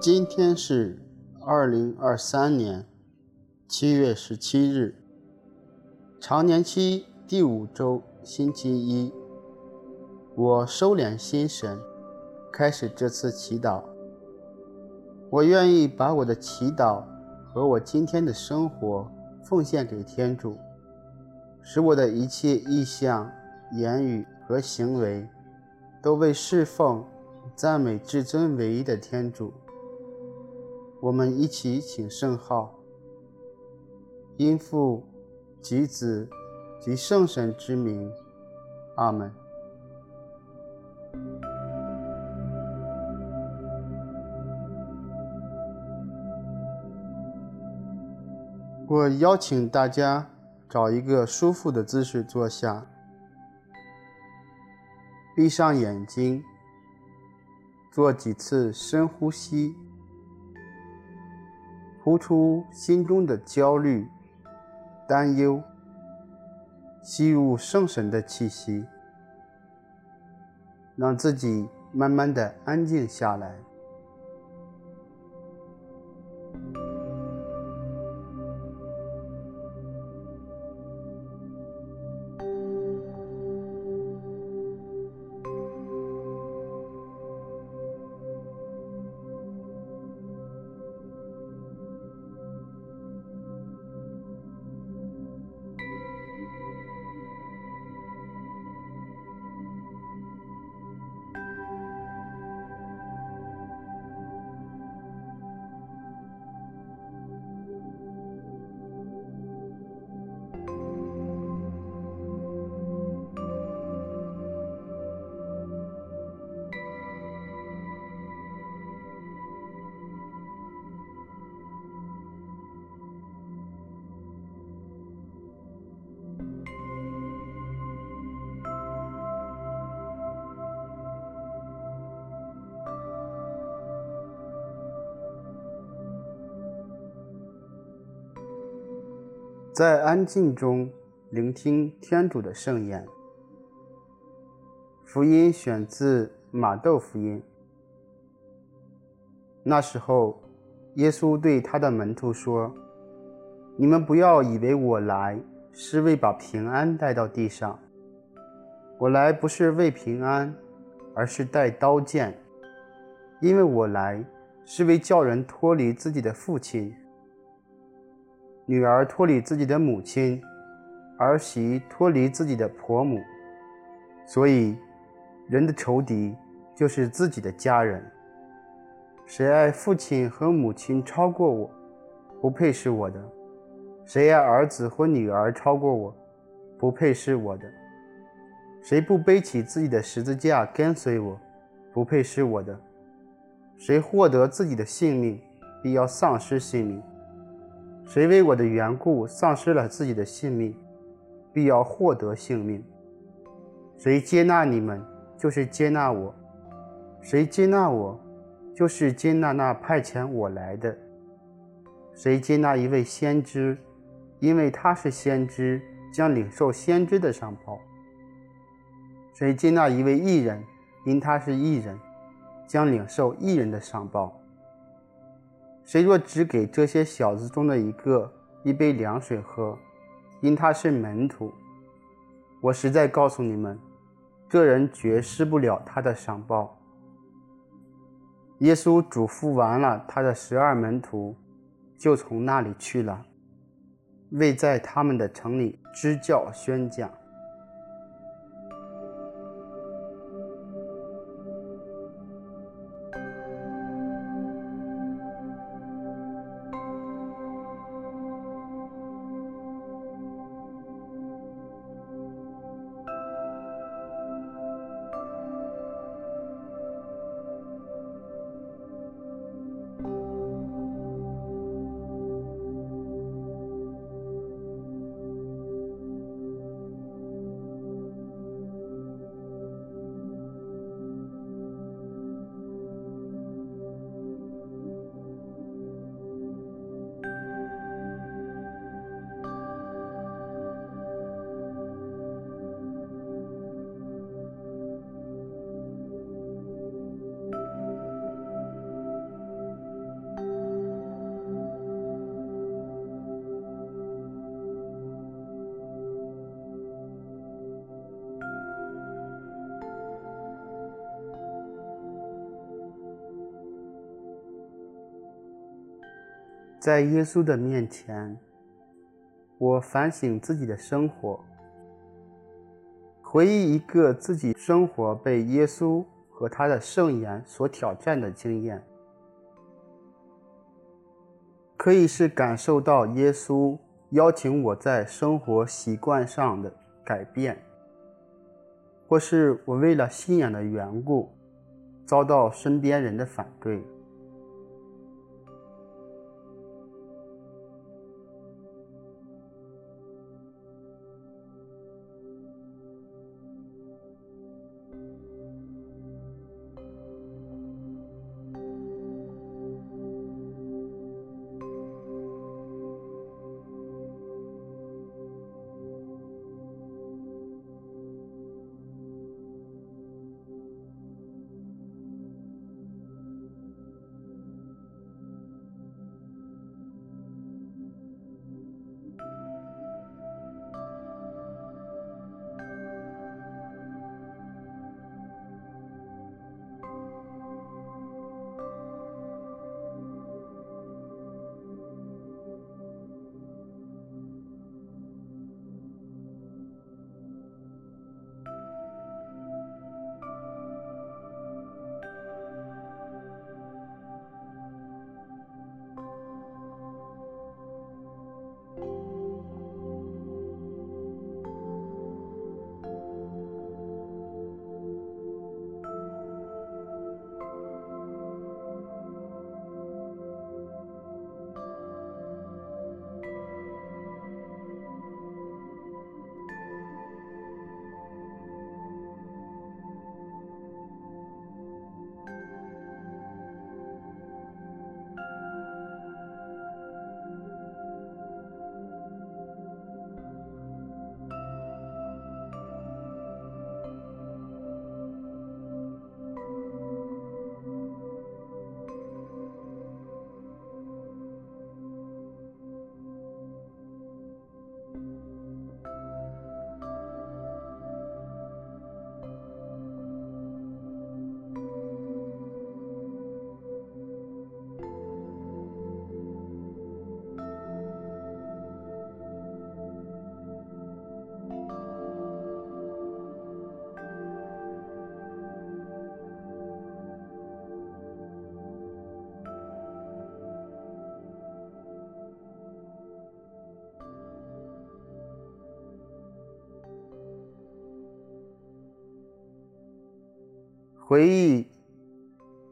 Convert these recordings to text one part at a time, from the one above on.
今天是二零二三年七月十七日，常年期第五周星期一。我收敛心神，开始这次祈祷。我愿意把我的祈祷和我今天的生活奉献给天主，使我的一切意向、言语和行为都为侍奉、赞美至尊唯一的天主。我们一起请圣号，因父及子及圣神之名，阿门。我邀请大家找一个舒服的姿势坐下，闭上眼睛，做几次深呼吸。呼出心中的焦虑、担忧，吸入圣神的气息，让自己慢慢的安静下来。在安静中聆听天主的圣言。福音选自马窦福音。那时候，耶稣对他的门徒说：“你们不要以为我来是为把平安带到地上。我来不是为平安，而是带刀剑。因为我来是为叫人脱离自己的父亲。”女儿脱离自己的母亲，儿媳脱离自己的婆母，所以人的仇敌就是自己的家人。谁爱父亲和母亲超过我，不配是我的；谁爱儿子或女儿超过我，不配是我的；谁不背起自己的十字架跟随我，不配是我的；谁获得自己的性命，必要丧失性命。谁为我的缘故丧失了自己的性命，必要获得性命。谁接纳你们，就是接纳我；谁接纳我，就是接纳那派遣我来的。谁接纳一位先知，因为他是先知，将领受先知的上报。谁接纳一位艺人，因他是艺人，将领受艺人的上报。谁若只给这些小子中的一个一杯凉水喝，因他是门徒，我实在告诉你们，这人绝失不了他的赏报。耶稣嘱咐完了他的十二门徒，就从那里去了，为在他们的城里支教宣讲。在耶稣的面前，我反省自己的生活，回忆一个自己生活被耶稣和他的圣言所挑战的经验，可以是感受到耶稣邀请我在生活习惯上的改变，或是我为了信仰的缘故，遭到身边人的反对。回忆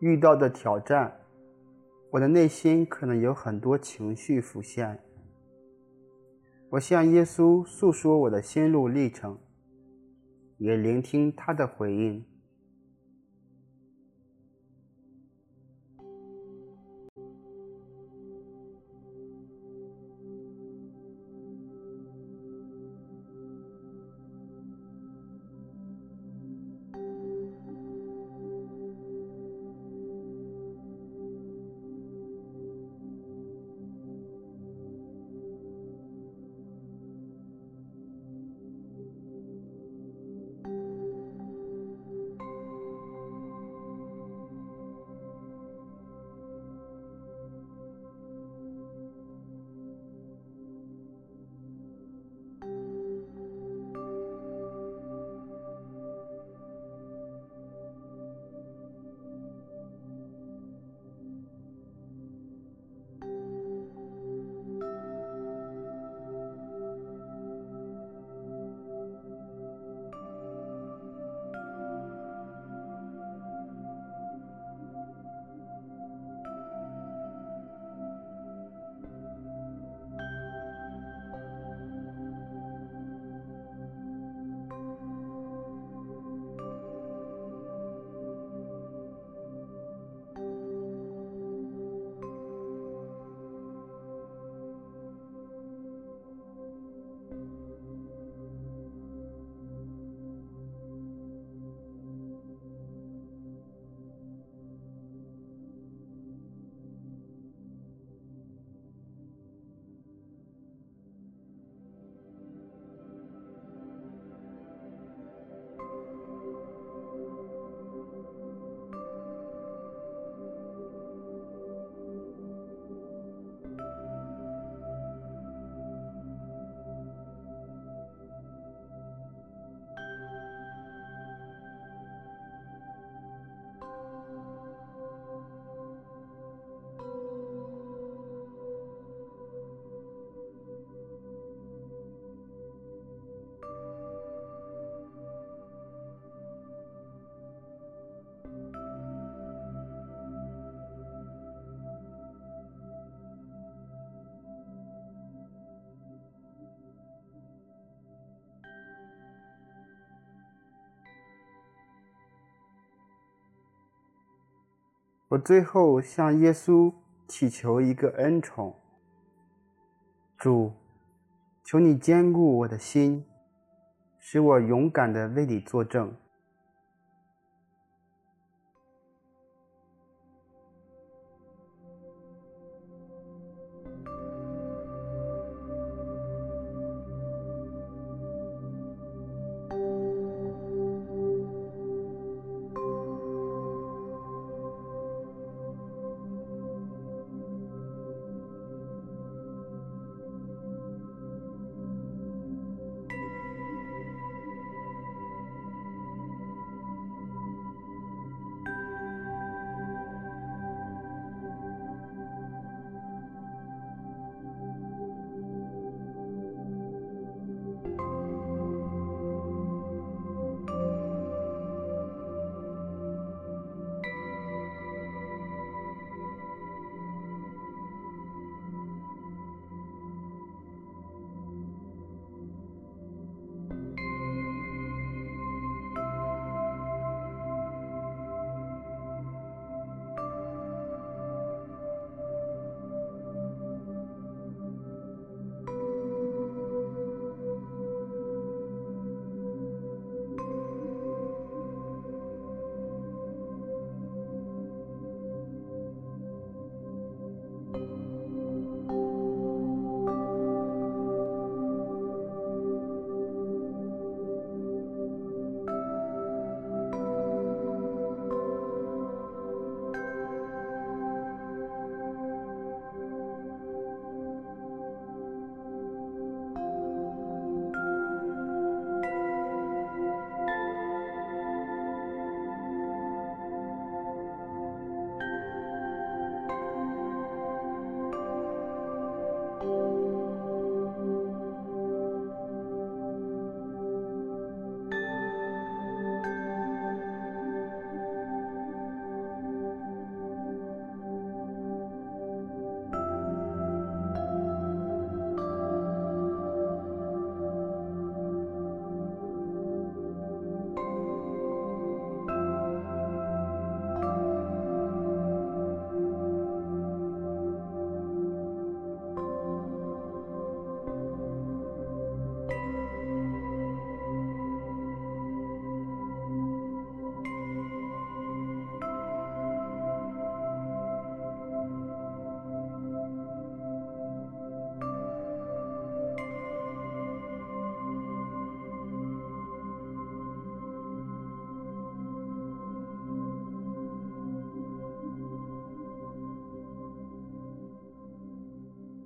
遇到的挑战，我的内心可能有很多情绪浮现。我向耶稣诉说我的心路历程，也聆听他的回应。我最后向耶稣祈求一个恩宠：主，求你坚固我的心，使我勇敢的为你作证。